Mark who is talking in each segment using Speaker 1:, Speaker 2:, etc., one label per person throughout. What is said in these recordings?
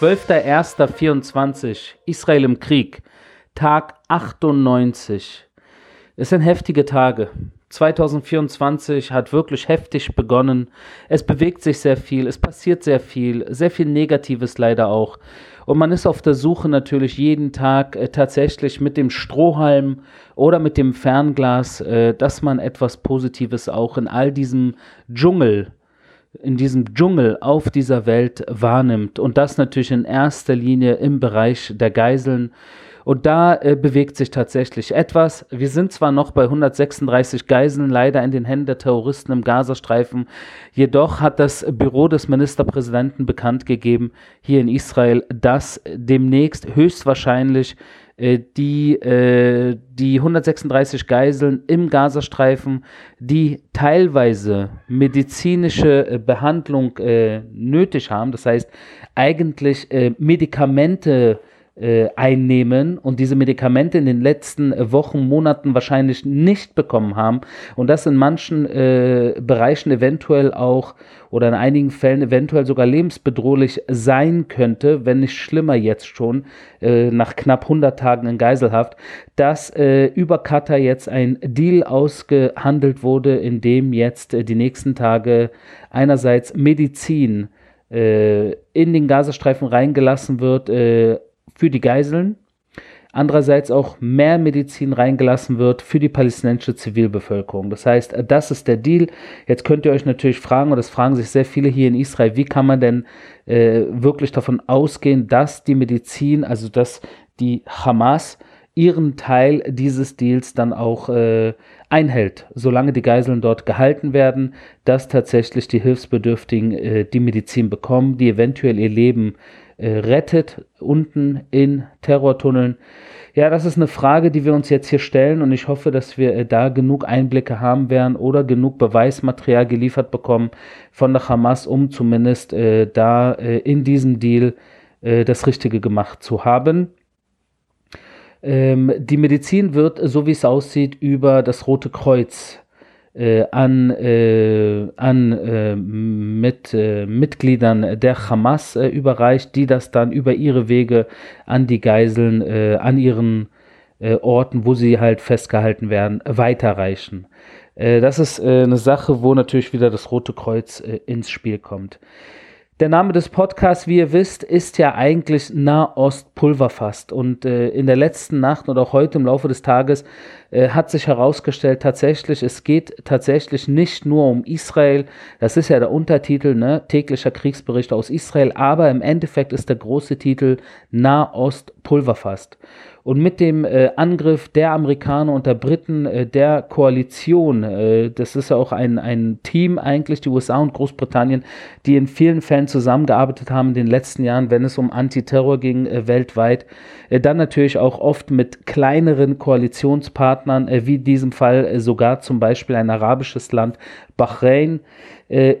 Speaker 1: 12.01.24 Israel im Krieg. Tag 98. Es sind heftige Tage. 2024 hat wirklich heftig begonnen. Es bewegt sich sehr viel, es passiert sehr viel, sehr viel Negatives leider auch. Und man ist auf der Suche natürlich jeden Tag äh, tatsächlich mit dem Strohhalm oder mit dem Fernglas, äh, dass man etwas Positives auch in all diesem Dschungel in diesem Dschungel auf dieser Welt wahrnimmt. Und das natürlich in erster Linie im Bereich der Geiseln. Und da äh, bewegt sich tatsächlich etwas. Wir sind zwar noch bei 136 Geiseln, leider in den Händen der Terroristen im Gazastreifen. Jedoch hat das Büro des Ministerpräsidenten bekannt gegeben, hier in Israel, dass demnächst höchstwahrscheinlich die, äh, die 136 Geiseln im Gazastreifen, die teilweise medizinische äh, Behandlung äh, nötig haben, das heißt eigentlich äh, Medikamente äh, einnehmen und diese Medikamente in den letzten Wochen, Monaten wahrscheinlich nicht bekommen haben. Und das in manchen äh, Bereichen eventuell auch oder in einigen Fällen eventuell sogar lebensbedrohlich sein könnte, wenn nicht schlimmer jetzt schon, äh, nach knapp 100 Tagen in Geiselhaft, dass äh, über Katar jetzt ein Deal ausgehandelt wurde, in dem jetzt äh, die nächsten Tage einerseits Medizin äh, in den Gazastreifen reingelassen wird, für die Geiseln, andererseits auch mehr Medizin reingelassen wird für die palästinensische Zivilbevölkerung. Das heißt, das ist der Deal. Jetzt könnt ihr euch natürlich fragen, und das fragen sich sehr viele hier in Israel, wie kann man denn äh, wirklich davon ausgehen, dass die Medizin, also dass die Hamas ihren Teil dieses Deals dann auch äh, einhält, solange die Geiseln dort gehalten werden, dass tatsächlich die Hilfsbedürftigen äh, die Medizin bekommen, die eventuell ihr Leben äh, rettet unten in Terrortunneln? Ja, das ist eine Frage, die wir uns jetzt hier stellen und ich hoffe, dass wir äh, da genug Einblicke haben werden oder genug Beweismaterial geliefert bekommen von der Hamas, um zumindest äh, da äh, in diesem Deal äh, das Richtige gemacht zu haben. Ähm, die Medizin wird, so wie es aussieht, über das Rote Kreuz äh, an, äh, an äh, mit, äh, Mitgliedern der Hamas äh, überreicht, die das dann über ihre Wege an die Geiseln, äh, an ihren Orten, wo sie halt festgehalten werden, weiterreichen. das ist eine Sache, wo natürlich wieder das Rote Kreuz ins Spiel kommt. Der Name des Podcasts, wie ihr wisst, ist ja eigentlich Nahost Pulverfast. Und äh, in der letzten Nacht und auch heute im Laufe des Tages äh, hat sich herausgestellt, tatsächlich, es geht tatsächlich nicht nur um Israel. Das ist ja der Untertitel, ne? täglicher Kriegsbericht aus Israel. Aber im Endeffekt ist der große Titel Nahost Pulverfast. Und mit dem äh, Angriff der Amerikaner und der Briten, äh, der Koalition, äh, das ist ja auch ein, ein Team eigentlich, die USA und Großbritannien, die in vielen Fällen zusammengearbeitet haben in den letzten Jahren, wenn es um Antiterror ging äh, weltweit. Äh, dann natürlich auch oft mit kleineren Koalitionspartnern, äh, wie in diesem Fall sogar zum Beispiel ein arabisches Land, Bahrain.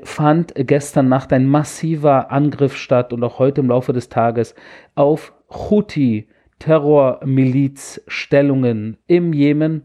Speaker 1: fand gestern Nacht ein massiver Angriff statt und auch heute im Laufe des Tages auf Houthi, Terrormilizstellungen im Jemen.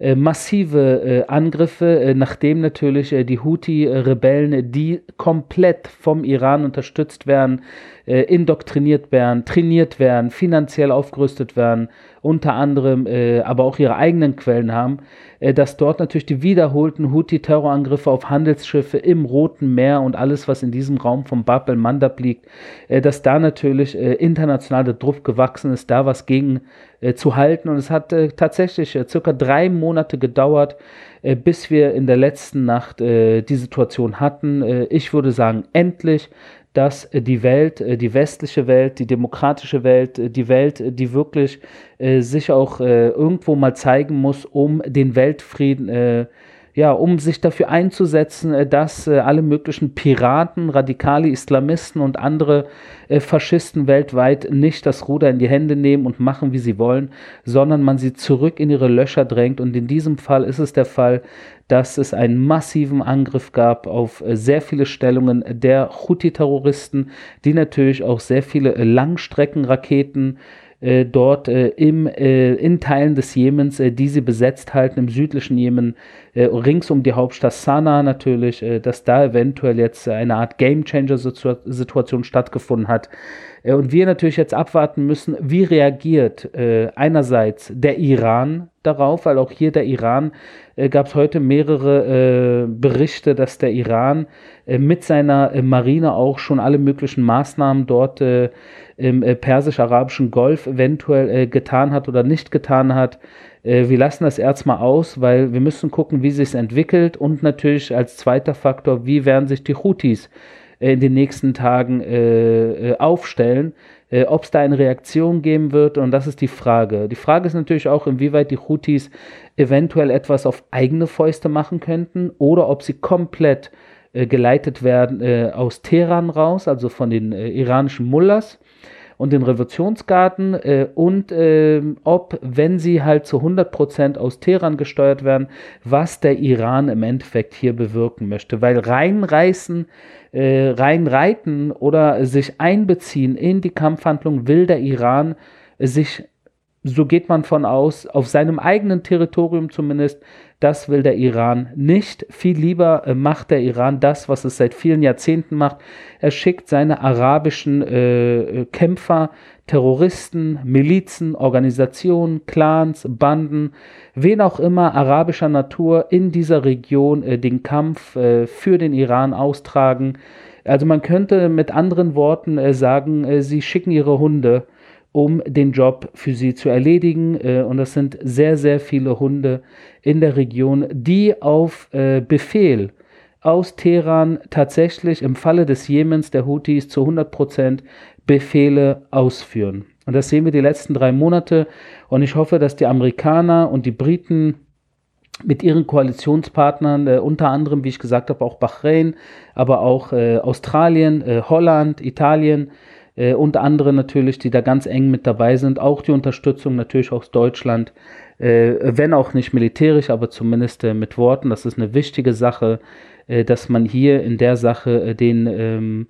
Speaker 1: Äh, massive äh, Angriffe, äh, nachdem natürlich die Houthi-Rebellen, die komplett vom Iran unterstützt werden, indoktriniert werden, trainiert werden, finanziell aufgerüstet werden, unter anderem äh, aber auch ihre eigenen Quellen haben, äh, dass dort natürlich die wiederholten Houthi-Terrorangriffe auf Handelsschiffe im Roten Meer und alles, was in diesem Raum vom Bab el-Mandab liegt, äh, dass da natürlich äh, international der Druck gewachsen ist, da was gegen äh, zu halten. Und es hat äh, tatsächlich circa drei Monate gedauert, bis wir in der letzten Nacht die Situation hatten. ich würde sagen, endlich dass äh, die Welt, äh, die westliche Welt, die demokratische Welt, äh, die Welt, die wirklich äh, sich auch äh, irgendwo mal zeigen muss, um den Weltfrieden äh, ja, um sich dafür einzusetzen, äh, dass äh, alle möglichen Piraten, radikale Islamisten und andere äh, Faschisten weltweit nicht das Ruder in die Hände nehmen und machen, wie sie wollen, sondern man sie zurück in ihre Löcher drängt. Und in diesem Fall ist es der Fall, dass es einen massiven Angriff gab auf sehr viele Stellungen der Houthi-Terroristen, die natürlich auch sehr viele Langstreckenraketen äh, dort äh, im, äh, in Teilen des Jemens, äh, die sie besetzt halten, im südlichen Jemen, äh, rings um die Hauptstadt Sanaa natürlich, äh, dass da eventuell jetzt eine Art Game-Changer-Situation stattgefunden hat. und wir natürlich jetzt abwarten müssen, wie reagiert einerseits der Iran darauf, weil auch hier der Iran gab es heute mehrere Berichte, dass der Iran mit seiner Marine auch schon alle möglichen Maßnahmen dort im äh, persisch-arabischen Golf eventuell äh, getan hat oder nicht getan hat. Äh, wir lassen das erstmal aus, weil wir müssen gucken, wie sich entwickelt und natürlich als zweiter Faktor, wie werden sich die Houthis äh, in den nächsten Tagen äh, äh, ob es da eine Reaktion geben wird und das ist die Frage. Die Frage ist natürlich auch, inwieweit die Houthis eventuell etwas auf eigene Fäuste machen könnten oder ob sie komplett geleitet werden aus Teheran raus, also von den iranischen Mullahs und den Revolutionsgarten äh, und äh, ob, wenn sie halt zu 100% aus Teheran gesteuert werden, was der Iran im Endeffekt hier bewirken möchte. Weil reinreißen, äh, reinreiten oder sich einbeziehen in die Kampfhandlung will der Iran sich so geht man von aus, auf seinem eigenen Territorium zumindest, das will der Iran nicht. Viel lieber äh, macht der Iran das, was es seit vielen Jahrzehnten macht. Er schickt seine arabischen äh, äh Kämpfer, Terroristen, Milizen, Organisationen, Clans, Banden, wen auch immer arabischer Natur in dieser Region äh, den Kampf äh, für den Iran austragen. Also man könnte mit anderen Worten äh, sagen, sie schicken ihre Hunde um den Job für sie zu erledigen. Äh, und das sind sehr, sehr viele Hunde in der Region, die auf äh, Befehl aus Teheran tatsächlich im Falle des Jemens der Houthis zu 100 Prozent Befehle ausführen. Und das sehen wir die letzten drei Monate. Und ich hoffe, dass die Amerikaner und die Briten mit ihren Koalitionspartnern, äh, unter anderem, wie ich gesagt habe, auch Bahrain, aber auch äh, Australien, äh, Holland, Italien, äh, und andere natürlich, die da ganz eng mit dabei sind. Auch die Unterstützung natürlich aus Deutschland, äh, wenn auch nicht militärisch, aber zumindest äh, mit Worten. Das ist eine wichtige Sache, äh, dass man hier in der Sache äh, den, ähm,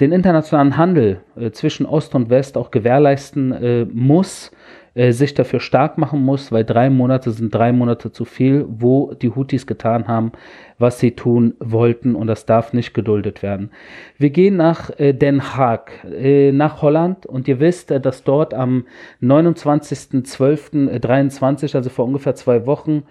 Speaker 1: den internationalen Handel äh, zwischen Ost und West auch gewährleisten muss äh, sich dafür stark machen muss, weil drei Monate sind drei Monate zu viel, wo die Houthis getan haben, was sie tun wollten und das darf nicht geduldet werden. Wir gehen nach äh, Den Haag, äh, nach Holland und ihr wisst, äh, dass dort am 29.12.23, also vor ungefähr zwei Wochen,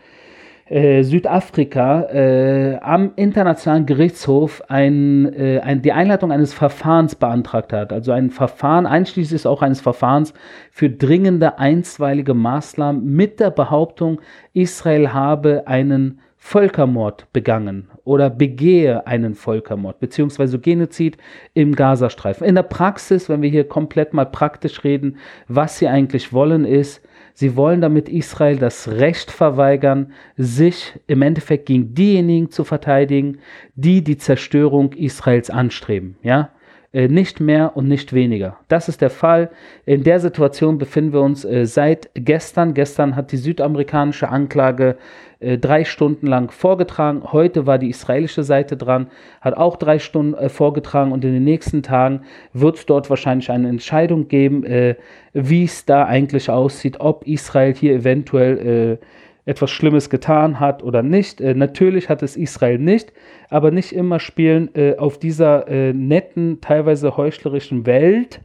Speaker 1: äh, Südafrika äh, am Internationalen Gerichtshof ein, äh, ein, die Einleitung eines Verfahrens beantragt hat. Also ein Verfahren, einschließlich auch eines Verfahrens für dringende einstweilige Maßnahmen mit der Behauptung, Israel habe einen Völkermord begangen oder begehe einen Völkermord beziehungsweise Genozid im Gazastreifen. In der Praxis, wenn wir hier komplett mal praktisch reden, was sie eigentlich wollen, ist, Sie wollen damit Israel das Recht verweigern, sich im Endeffekt gegen diejenigen zu verteidigen, die die Zerstörung Israels anstreben. Ja, nicht mehr und nicht weniger. Das ist der Fall. In der Situation befinden wir uns äh, seit gestern. Gestern hat die südamerikanische Anklage äh, drei Stunden lang vorgetragen. Heute war die israelische Seite dran, hat auch drei Stunden äh, vorgetragen und in den nächsten Tagen wird es dort wahrscheinlich eine Entscheidung geben, äh, wie es da eigentlich aussieht, ob Israel hier eventuell äh, etwas Schlimmes getan hat oder nicht. Äh, natürlich hat es Israel nicht, aber nicht immer spielen äh, auf dieser netten, teilweise heuchlerischen Welt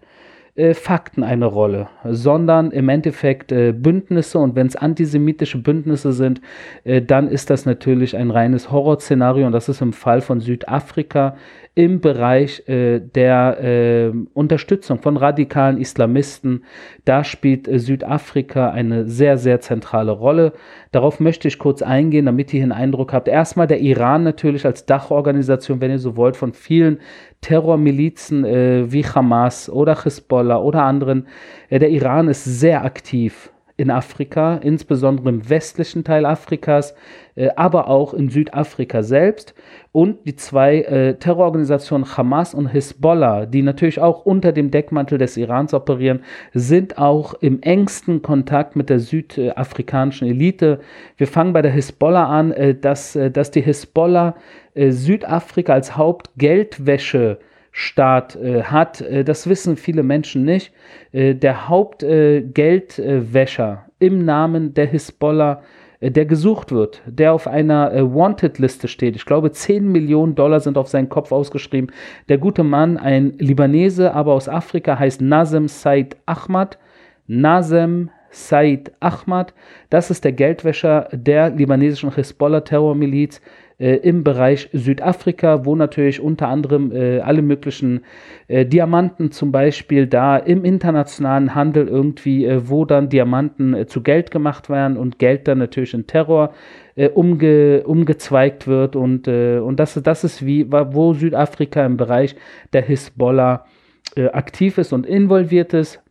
Speaker 1: äh, Fakten eine Rolle, sondern im Endeffekt äh, Bündnisse und wenn es antisemitische Bündnisse sind, äh, dann ist das natürlich ein reines Horrorszenario und das ist im Fall von Südafrika im Bereich äh, der äh, Unterstützung von radikalen Islamisten. Da spielt Südafrika eine sehr, sehr zentrale Rolle. Darauf möchte ich kurz eingehen, damit ihr einen Eindruck habt. Erstmal der Iran natürlich als Dachorganisation, wenn ihr so wollt, von vielen Terrormilizen äh, wie Hamas oder Hezbollah oder anderen. Äh, der Iran ist sehr aktiv in Afrika, insbesondere im westlichen Teil Afrikas, äh, aber auch in Südafrika selbst. Und die zwei äh, Terrororganisationen Hamas und Hezbollah, die natürlich auch unter dem Deckmantel des Irans operieren, sind auch im engsten Kontakt mit der südafrikanischen Elite. Wir fangen bei der Hezbollah an, äh, dass, äh, dass die Hezbollah äh, Südafrika als Hauptgeldwäsche Staat äh, hat. Äh, das wissen viele Menschen nicht. Äh, der Hauptgeldwäscher im Namen der Hisbollah, äh, der gesucht wird, der auf einer äh, Wanted-Liste steht. Ich glaube, 10 Millionen Dollar sind auf seinen Kopf ausgeschrieben. Der gute Mann, ein Libanese, aber aus Afrika, heißt Nazem Said Ahmad. Nazem Said Ahmad. Das ist der Geldwäscher der libanesischen Hisbollah-Terrormiliz äh, im Bereich Südafrika, wo natürlich unter anderem äh, alle möglichen äh, Diamanten zum Beispiel da im internationalen Handel irgendwie, äh, wo dann Diamanten äh, zu Geld gemacht werden und Geld dann natürlich in Terror äh, umge, umgezweigt wird und, und das, das ist wie, wo Südafrika im Bereich der Hisbollah aktiv ist und involviert ist.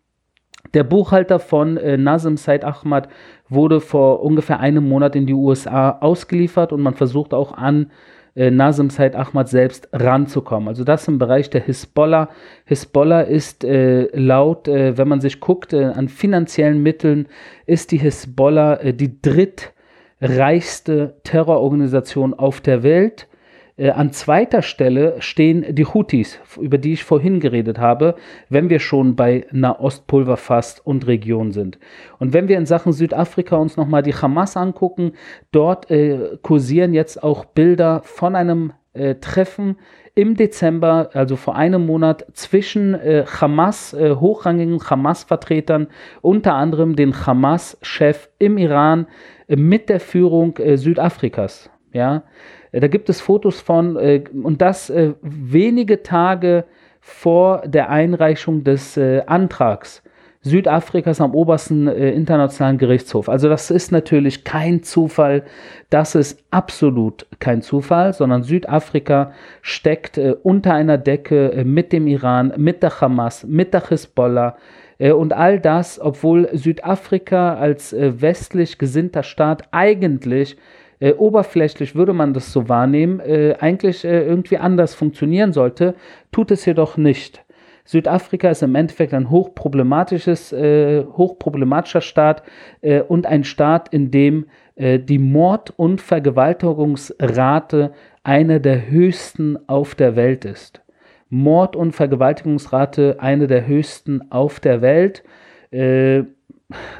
Speaker 1: Der Buchhalter von äh, Nazim Said Ahmad wurde vor ungefähr einem Monat in die USA ausgeliefert und man versucht auch an äh, Nazim Said Ahmad selbst ranzukommen. Also das im Bereich der Hisbollah. Hisbollah ist äh, laut, äh, wenn man sich guckt, äh, an finanziellen Mitteln, ist die Hisbollah äh, die drittreichste Terrororganisation auf der Welt. Äh, an zweiter Stelle stehen die Houthis, über die ich vorhin geredet habe, wenn wir schon bei Nahostpulverfass und Region sind. Und wenn wir in Sachen Südafrika uns nochmal die Hamas angucken, dort äh, kursieren jetzt auch Bilder von einem äh, Treffen im Dezember, also vor einem Monat, zwischen äh, Hamas, äh, hochrangigen Hamas-Vertretern, unter anderem den Hamas-Chef im Iran, äh, mit der Führung äh, Südafrikas. Ja, äh, da gibt es Fotos von, äh, und das äh, wenige Tage vor der Einreichung des Antrags Südafrikas am obersten internationalen Gerichtshof. Also das ist natürlich kein Zufall, das ist absolut kein Zufall, sondern Südafrika steckt unter einer Decke mit dem Iran, mit der Hamas, mit der Hisbollah, und all das, obwohl Südafrika als westlich gesinnter Staat eigentlich äh, oberflächlich würde man das so wahrnehmen, äh, eigentlich äh, irgendwie anders funktionieren sollte, tut es jedoch nicht. Südafrika ist im Endeffekt ein hochproblematisches, äh, hochproblematischer Staat äh, und ein Staat, in dem äh, die Mord- und Vergewaltigungsrate eine der höchsten auf der Welt ist. Mord- und Vergewaltigungsrate eine der höchsten auf der Welt.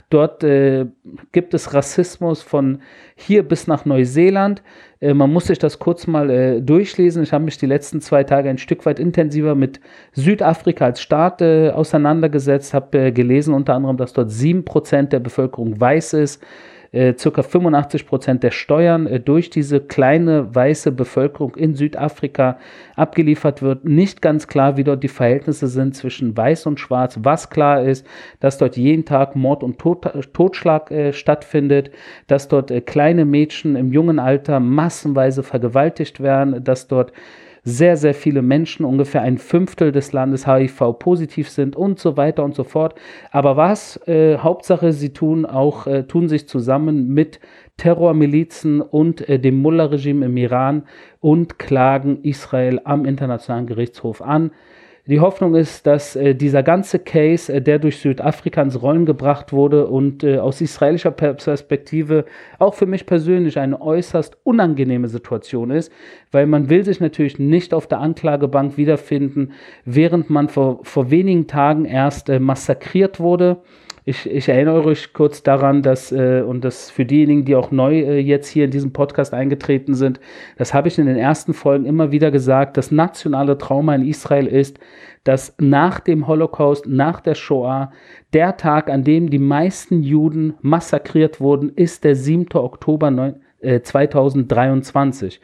Speaker 1: Dort äh, gibt es Rassismus von hier bis nach Neuseeland. Äh, man muss sich das kurz mal äh, durchlesen. Ich habe mich die letzten zwei Tage ein Stück weit intensiver mit Südafrika als Staat äh, auseinandergesetzt, habe äh, gelesen unter anderem, dass dort 7% der Bevölkerung weiß ist äh, circa 85 Prozent der Steuern äh, durch diese kleine weiße Bevölkerung in Südafrika abgeliefert wird. Nicht ganz klar, wie dort die Verhältnisse sind zwischen Weiß und Schwarz. Was klar ist, dass dort jeden Tag Mord und Tod, Totschlag äh, stattfindet, dass dort äh, kleine Mädchen im jungen Alter massenweise vergewaltigt werden, dass dort sehr, sehr viele Menschen, ungefähr ein Fünftel des Landes HIV-positiv sind und so weiter und so fort. Aber was? Äh, Hauptsache, sie tun auch, äh, tun sich zusammen mit Terrormilizen und äh, dem Mullah-Regime im Iran und klagen Israel am Internationalen Gerichtshof an. Die Hoffnung ist, dass äh, dieser ganze Case, äh, der durch Südafrika ins Rollen gebracht wurde und äh, aus israelischer Perspektive auch für mich persönlich eine äußerst unangenehme Situation ist, weil man will sich natürlich nicht auf der Anklagebank wiederfinden, während man vor, vor wenigen Tagen erst äh, massakriert wurde ich, ich erinnere euch kurz daran, dass, äh, und das für diejenigen, die auch neu äh, jetzt hier in diesem Podcast eingetreten sind, das habe ich in den ersten Folgen immer wieder gesagt, das nationale Trauma in Israel ist, dass nach dem Holocaust, nach der Shoah, der Tag, an dem die meisten Juden massakriert wurden, ist der 7. Oktober 9, äh, 2023.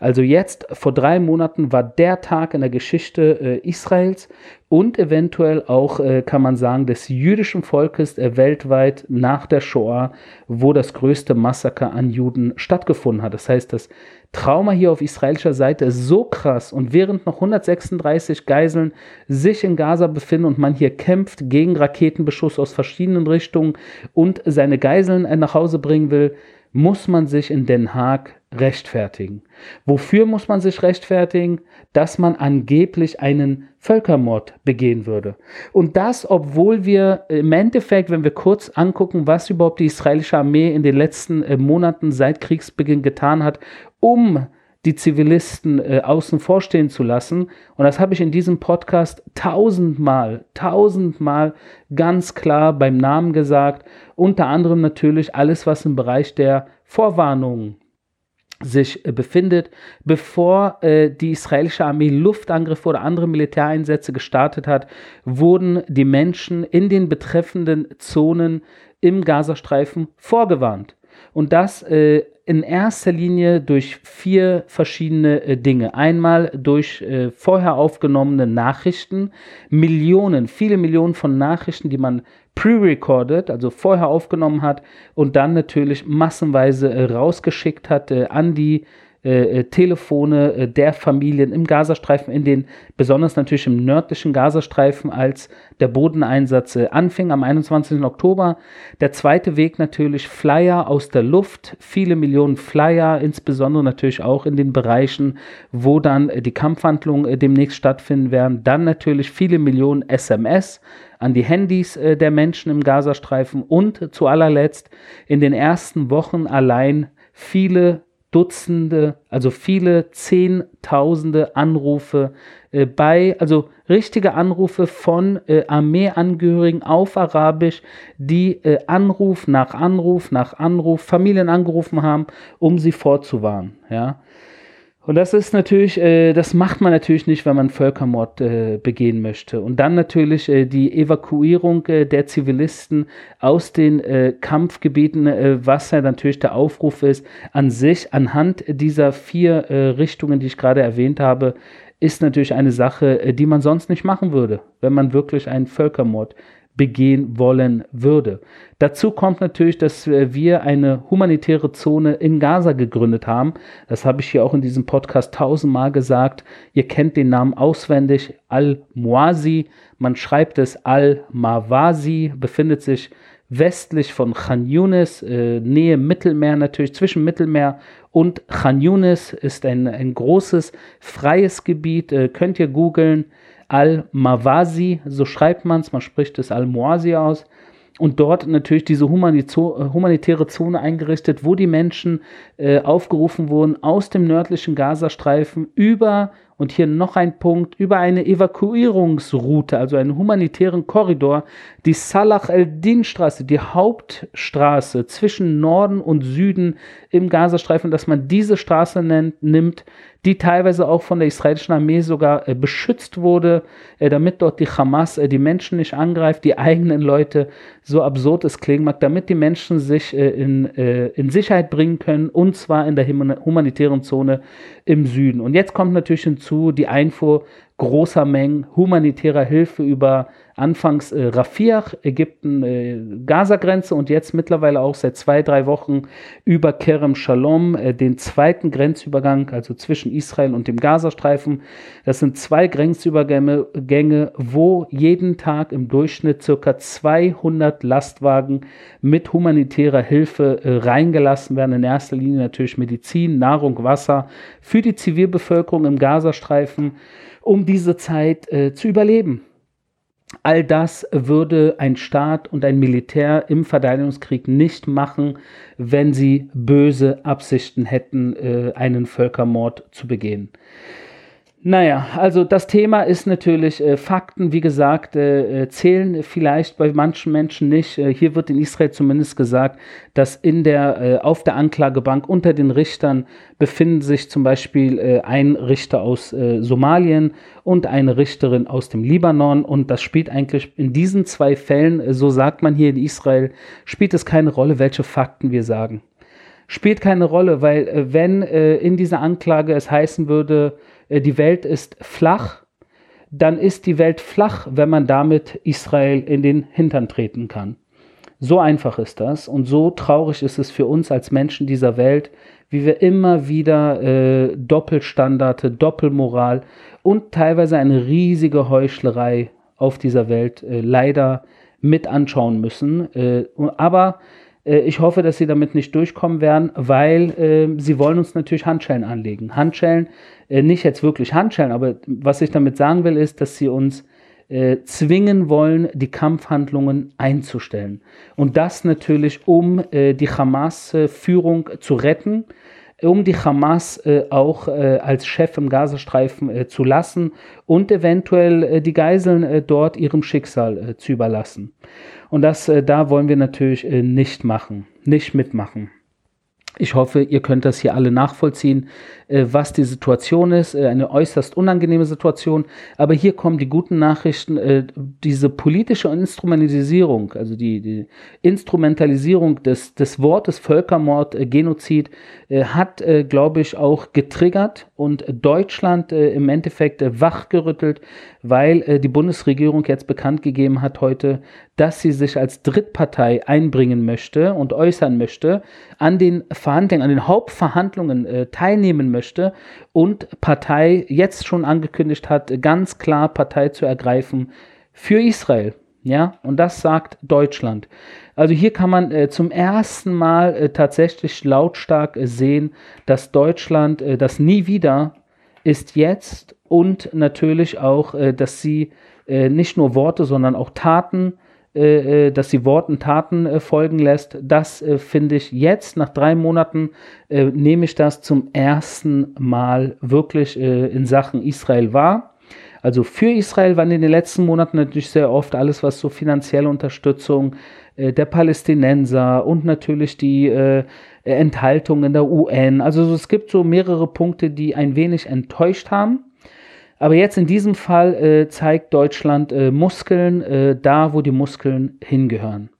Speaker 1: Also jetzt vor drei Monaten war der Tag in der Geschichte äh, Israels und eventuell auch, äh, kann man sagen, des jüdischen Volkes äh, weltweit nach der Shoah, wo das größte Massaker an Juden stattgefunden hat. Das heißt, das Trauma hier auf israelischer Seite ist so krass und während noch 136 Geiseln sich in Gaza befinden und man hier kämpft gegen Raketenbeschuss aus verschiedenen Richtungen und seine Geiseln äh, nach Hause bringen will, muss man sich in Den Haag rechtfertigen. Wofür muss man sich rechtfertigen? Dass man angeblich einen Völkermord begehen würde. Und das, obwohl wir im Endeffekt, wenn wir kurz angucken, was überhaupt die israelische Armee in den letzten äh, Monaten seit Kriegsbeginn getan hat, um die Zivilisten äh, außen vor stehen zu lassen. Und das habe ich in diesem Podcast tausendmal, tausendmal ganz klar beim Namen gesagt. Unter anderem natürlich alles, was im Bereich der Vorwarnungen sich äh, befindet, bevor äh, die israelische Armee Luftangriffe oder andere Militäreinsätze gestartet hat, wurden die Menschen in den betreffenden Zonen im Gazastreifen vorgewarnt. Und das äh, in erster Linie durch vier verschiedene äh, Dinge. Einmal durch äh, vorher aufgenommene Nachrichten, Millionen, viele Millionen von Nachrichten, die man pre-recorded, also vorher aufgenommen hat und dann natürlich massenweise äh, rausgeschickt hat äh, an die äh, äh, Telefone äh, der Familien im Gazastreifen, in den, besonders natürlich im nördlichen Gazastreifen, als der Bodeneinsatz äh, anfing am 21. Oktober. Der zweite Weg natürlich Flyer aus der Luft, viele Millionen Flyer, insbesondere natürlich auch in den Bereichen, wo dann äh, die Kampfhandlungen demnächst stattfinden werden. Dann natürlich viele Millionen SMS an die Handys äh, der Menschen im Gazastreifen und zu allerletzt in den ersten Wochen allein viele Dutzende, also viele Zehntausende Anrufe äh, bei, also richtige Anrufe von äh, Armeeangehörigen auf Arabisch, die äh, Anruf nach Anruf nach Anruf Familien angerufen haben, um sie vorzuwarnen. Ja. Und das ist natürlich, äh, das macht man natürlich nicht, wenn man Völkermord äh, begehen möchte. Und dann natürlich äh, die Evakuierung äh, der Zivilisten aus den äh, Kampfgebieten, äh, was ja natürlich der Aufruf ist, an sich, anhand dieser vier Richtungen, die ich gerade erwähnt habe, ist natürlich eine Sache, die man sonst nicht machen würde, wenn man wirklich einen Völkermord begehen wollen würde. Dazu kommt natürlich, dass wir eine humanitäre Zone in Gaza gegründet haben. Das habe ich hier auch in diesem Podcast tausendmal gesagt. Ihr kennt den Namen auswendig, Al-Muazi. Man schreibt es Al-Mawasi, befindet sich westlich von Khan Yunis, äh, Nähe Mittelmeer natürlich, zwischen Mittelmeer und Khan Yunis ist ein, ein großes freies Gebiet. Äh, könnt ihr googeln. Al-Mawasi, so schreibt man es, man spricht es Al-Muazi aus. Und dort natürlich diese humanitäre Zone eingerichtet, wo die Menschen äh, aufgerufen wurden, aus dem nördlichen Gazastreifen über und hier noch ein Punkt über eine Evakuierungsroute, also einen humanitären Korridor, die Salah el-Din-Straße, die Hauptstraße zwischen Norden und Süden im Gazastreifen, dass man diese Straße nennt, nimmt, die teilweise auch von der israelischen Armee sogar äh, beschützt wurde, äh, damit dort die Hamas äh, die Menschen nicht angreift, die eigenen Leute, so absurd es klingen mag, damit die Menschen sich in, in Sicherheit bringen können, und zwar in der humanitären Zone im Süden. Und jetzt kommt natürlich hinzu die Einfuhr großer Mengen humanitärer Hilfe über anfangs äh, Rafah, Ägypten, äh, Gaza-Grenze und jetzt mittlerweile auch seit zwei, drei Wochen über Kerem Shalom, äh, den zweiten Grenzübergang, also zwischen Israel und dem Gazastreifen. Das sind zwei Grenzübergänge, Gänge, wo jeden Tag im Durchschnitt circa 200 Lastwagen mit humanitärer Hilfe äh, reingelassen werden. In erster Linie natürlich Medizin, Nahrung, Wasser für die Zivilbevölkerung im Gazastreifen um diese Zeit äh, zu überleben. All das würde ein Staat und ein Militär im Verteidigungskrieg nicht machen, wenn sie böse Absichten hätten, äh, einen Völkermord zu begehen. Naja, also das Thema ist natürlich, äh, Fakten, wie gesagt, äh, äh, zählen vielleicht bei manchen Menschen nicht. Äh, hier wird in Israel zumindest gesagt, dass in der, äh, auf der Anklagebank unter den Richtern befinden sich zum Beispiel äh, ein Richter aus Somalien und eine Richterin aus dem Libanon. Und das spielt eigentlich in diesen zwei Fällen, so sagt man hier in Israel, spielt es keine Rolle, welche Fakten wir sagen. Spielt keine Rolle, weil wenn in dieser Anklage es heißen würde, äh, die Welt ist flach, dann ist die Welt flach, wenn man damit Israel in den Hintern treten kann. So einfach ist das und so traurig ist es für uns als Menschen dieser Welt, wie wir immer wieder äh, Doppelstandarte, Doppelmoral und teilweise eine riesige Heuchlerei auf dieser Welt äh, leider mit anschauen müssen. Äh, aber äh, ich hoffe, dass sie damit nicht durchkommen werden, weil äh, sie wollen uns natürlich Handschellen anlegen. Handschellen, äh, nicht jetzt wirklich Handschellen, aber was ich damit sagen will, ist, dass sie uns äh, zwingen wollen, die Kampfhandlungen einzustellen. Und das natürlich, um äh, die Hamas-Führung zu retten, um die Hamas äh, auch äh, als Chef im Gazastreifen äh, zu lassen und eventuell äh, die Geiseln äh, dort ihrem Schicksal äh, zu überlassen. Und das da wollen wir natürlich nicht machen, nicht mitmachen. Ich hoffe, ihr könnt das hier alle nachvollziehen, äh, was die Situation ist. Äh, eine äußerst unangenehme Situation. Aber hier kommen die guten Nachrichten. Äh, diese politische Instrumentalisierung, also die, die Instrumentalisierung des, des Wortes Völkermord, Genozid, hat, glaube ich, auch getriggert und Deutschland im Endeffekt wachgerüttelt, weil die Bundesregierung jetzt bekannt gegeben hat heute, dass sie sich als Drittpartei einbringen möchte und äußern möchte, an den Verhandlungen, an den Hauptverhandlungen teilnehmen möchte und Partei jetzt schon angekündigt hat, ganz klar Partei zu ergreifen für Israel. Ja, und das sagt Deutschland. Also hier kann man äh, zum ersten Mal äh, tatsächlich lautstark äh, sehen, dass Deutschland äh, das nie wieder ist jetzt und natürlich auch, äh, dass sie äh, nicht nur Worte, sondern auch Taten äh, äh, dass sie Worten Taten äh, folgen lässt. Das äh, finde ich jetzt, nach drei Monaten, äh, nehme ich das zum ersten Mal wirklich äh, in Sachen Israel wahr. Also für Israel waren in den letzten Monaten natürlich sehr oft alles, was so finanzielle Unterstützung der Palästinenser und natürlich die Enthaltung in der UN. Also es gibt so mehrere Punkte, die ein wenig enttäuscht haben. Aber jetzt in diesem Fall äh, zeigt Deutschland äh, Muskeln äh, da, wo die Muskeln hingehören.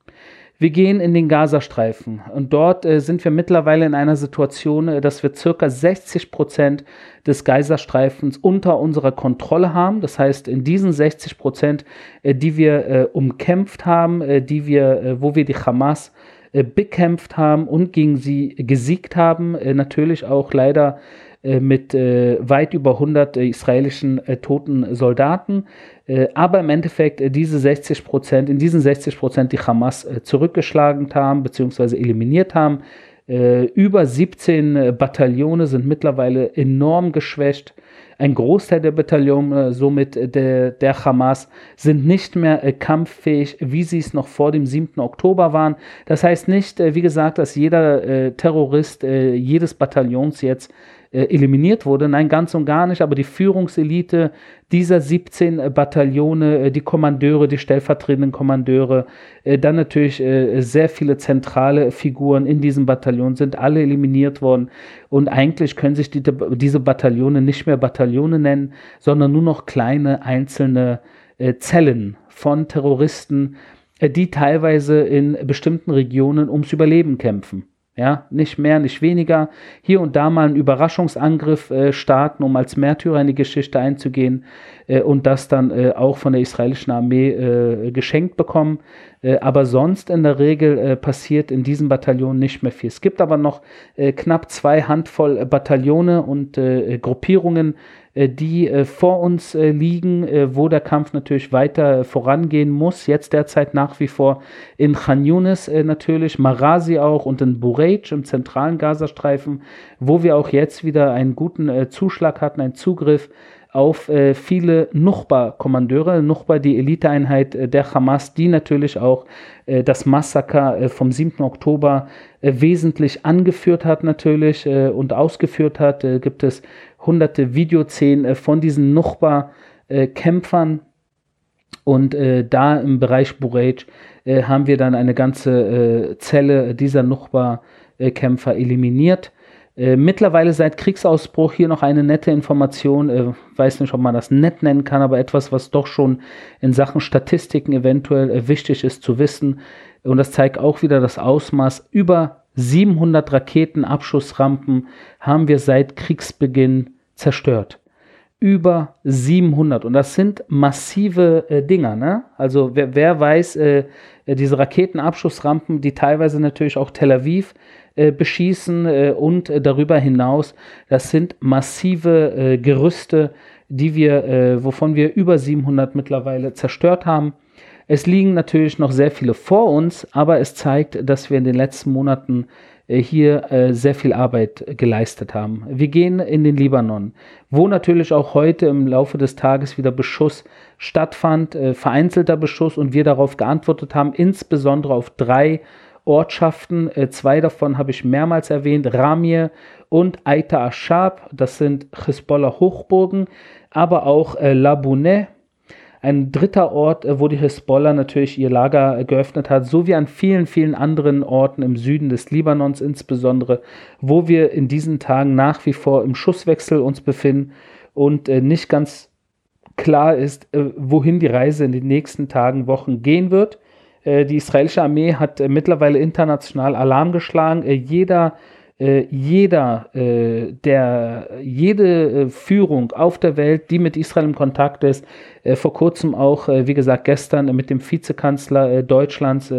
Speaker 1: Wir gehen in den Gazastreifen und dort äh, sind wir mittlerweile in einer Situation, äh, dass wir circa 60 Prozent des Gazastreifens unter unserer Kontrolle haben. Das heißt, in diesen 60 Prozent, äh, die wir umkämpft haben, die wir, wo wir die Hamas bekämpft haben und gegen sie gesiegt haben, natürlich auch leider äh, mit äh, weit über 100 äh, israelischen toten Soldaten. aber im Endeffekt diese 60 Prozent, in diesen 60 Prozent die Hamas zurückgeschlagen haben bzw. eliminiert haben. über 17 Bataillone sind mittlerweile enorm geschwächt. Ein Großteil der Bataillone, somit der, der Hamas, sind nicht mehr äh, kampffähig, wie sie es noch vor dem 7. Oktober waren. Das heißt nicht, äh, wie gesagt, dass jeder äh, Terrorist jedes Bataillons jetzt äh, eliminiert wurde. Nein, ganz und gar nicht, aber die Führungselite dieser 17 äh, Bataillone, äh, die Kommandeure, die stellvertretenden Kommandeure, dann natürlich sehr viele zentrale Figuren in diesem Bataillon sind alle eliminiert worden und eigentlich können sich die, diese Bataillone nicht mehr Bataillone nennen, sondern nur noch kleine einzelne Zellen von Terroristen, die teilweise in bestimmten Regionen ums Überleben kämpfen. Ja, nicht mehr, nicht weniger. Hier und da mal einen Überraschungsangriff äh, starten, um als Märtyrer in die Geschichte einzugehen äh, und das dann äh, auch von der israelischen Armee äh, geschenkt bekommen. Äh, aber sonst in der Regel äh, passiert in diesem Bataillon nicht mehr viel. Es gibt aber noch knapp zwei Handvoll Bataillone und Gruppierungen, äh, die äh, vor uns äh, liegen, wo der Kampf natürlich weiter vorangehen muss. Jetzt derzeit nach wie vor in Khan Yunis natürlich, Marasi auch und in Burej im zentralen Gazastreifen, wo wir auch jetzt wieder einen guten Zuschlag hatten, einen Zugriff auf äh, viele Nuchba-Kommandeure, Nuchba, die Eliteeinheit äh, der Hamas, die natürlich auch äh, das Massaker vom 7. Oktober wesentlich angeführt hat natürlich und ausgeführt hat. gibt es hunderte Videoszenen äh, von diesen Nuchba-Kämpfern. Und äh, da im Bereich Burej äh, haben wir dann eine ganze äh, Zelle dieser Nuchba-Kämpfer eliminiert. Äh, mittlerweile seit Kriegsausbruch hier noch eine nette Information, äh, weiß nicht, ob man das nett nennen kann, aber etwas, was doch schon in Sachen Statistiken eventuell äh, wichtig ist zu wissen. Und das zeigt auch wieder das Ausmaß. Über 700 Raketenabschussrampen haben wir seit Kriegsbeginn zerstört. Über 700. Und das sind massive äh, Dinger. Ne? Also wer, wer weiß, äh, diese Raketenabschussrampen, die teilweise natürlich auch Tel Aviv äh, beschießen äh, und äh, darüber hinaus, das sind massive Gerüste, die wir, wovon wir über 700 mittlerweile zerstört haben. Es liegen natürlich noch sehr viele vor uns, aber es zeigt, dass wir in den letzten Monaten äh, hier äh, sehr viel Arbeit geleistet haben. Wir gehen in den Libanon, wo natürlich auch heute im Laufe des Tages wieder Beschuss stattfand, äh, vereinzelter Beschuss und wir darauf geantwortet haben, insbesondere auf drei Ortschaften. Äh, zwei davon habe ich mehrmals erwähnt, Ramir und Aita Ashab, das sind Hisbollah-Hochburgen, aber auch äh, Labounet, ein dritter Ort, äh, wo die Hisbollah natürlich ihr Lager geöffnet hat, so wie an vielen, vielen anderen Orten im Süden des Libanons insbesondere, wo wir in diesen Tagen nach wie vor im Schusswechsel uns befinden und äh, nicht ganz klar ist, wohin die Reise in den nächsten Tagen, Wochen gehen wird. Äh, die israelische Armee hat äh, mittlerweile international Alarm geschlagen. Äh, jeder jeder, der, jede Führung auf der Welt, die mit Israel im Kontakt ist, vor kurzem auch, wie gesagt, gestern mit dem Vizekanzler Deutschlands,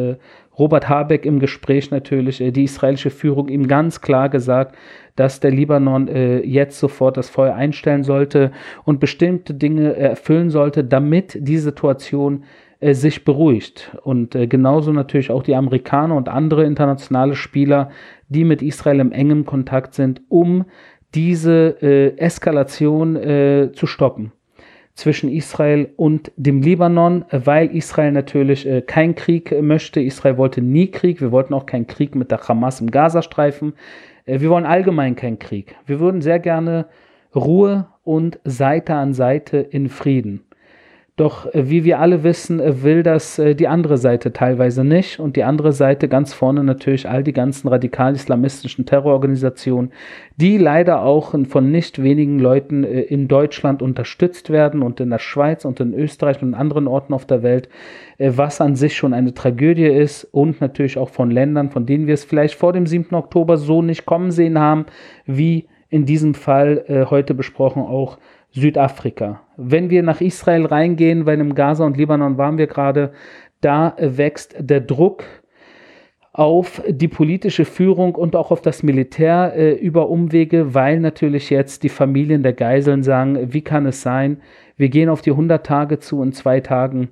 Speaker 1: Robert Habeck im Gespräch natürlich, die israelische Führung ihm ganz klar gesagt, dass der Libanon jetzt sofort das Feuer einstellen sollte und bestimmte Dinge erfüllen sollte, damit die Situation äh, sich beruhigt. Und äh, genauso natürlich auch die Amerikaner und andere internationale Spieler, die mit Israel im engen Kontakt sind, um diese äh, Eskalation äh, zu stoppen zwischen Israel und dem Libanon, weil Israel natürlich äh, keinen Krieg möchte. Israel wollte nie Krieg. Wir wollten auch keinen Krieg mit der Hamas im Gazastreifen. Äh, wir wollen allgemein keinen Krieg. Wir würden sehr gerne Ruhe und Seite an Seite in Frieden. Doch äh, wie wir alle wissen, äh, will das äh, die andere Seite teilweise nicht. Und die andere Seite ganz vorne natürlich all die ganzen radikal-islamistischen Terrororganisationen, die leider auch von nicht wenigen Leuten in Deutschland unterstützt werden und in der Schweiz und in Österreich und anderen Orten auf der Welt, was an sich schon eine Tragödie ist und natürlich auch von Ländern, von denen wir es vielleicht vor dem 7. Oktober so nicht kommen sehen haben, wie in diesem Fall heute besprochen auch Südafrika. Wenn wir nach Israel reingehen, weil im Gaza und Libanon waren wir gerade, da wächst der Druck auf die politische Führung und auch auf das Militär äh, über Umwege, weil natürlich jetzt die Familien der Geiseln sagen, wie kann es sein, wir gehen auf die 100 Tage zu in zwei Tagen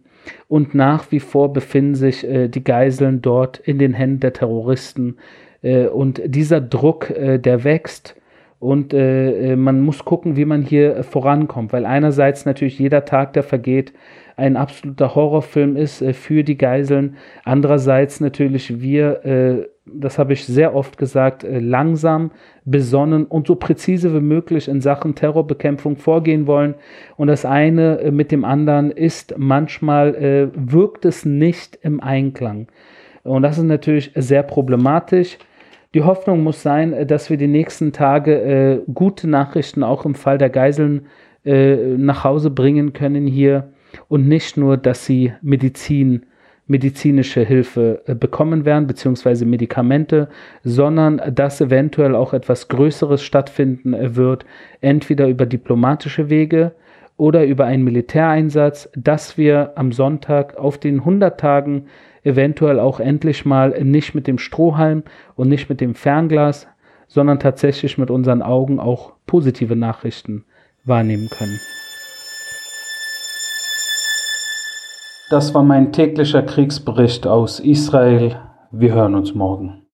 Speaker 1: und nach wie vor befinden sich äh, die Geiseln dort in den Händen der Terroristen äh, und dieser Druck, äh, der wächst und äh, äh, man muss gucken, wie man hier äh, vorankommt, weil einerseits natürlich jeder Tag, der vergeht, ein absoluter Horrorfilm ist äh, für die Geiseln. Andererseits natürlich wir, äh, das habe ich sehr oft gesagt, äh, langsam, besonnen und so präzise wie möglich in Sachen Terrorbekämpfung vorgehen wollen. Und das eine mit dem anderen ist manchmal, wirkt es nicht im Einklang. Und das ist natürlich sehr problematisch. Die Hoffnung muss sein, äh, dass wir die nächsten Tage äh, gute Nachrichten auch im Fall der Geiseln äh, nach Hause bringen können hier und nicht nur, dass sie Medizin, medizinische Hilfe äh, bekommen werden, beziehungsweise Medikamente, sondern dass eventuell auch etwas Größeres stattfinden äh, wird, entweder über diplomatische Wege oder über einen Militäreinsatz, dass wir am Sonntag auf den 100 Tagen eventuell auch endlich mal nicht mit dem Strohhalm und nicht mit dem Fernglas, sondern tatsächlich mit unseren Augen auch positive Nachrichten wahrnehmen können. Das war mein täglicher Kriegsbericht aus Israel. Wir hören uns morgen.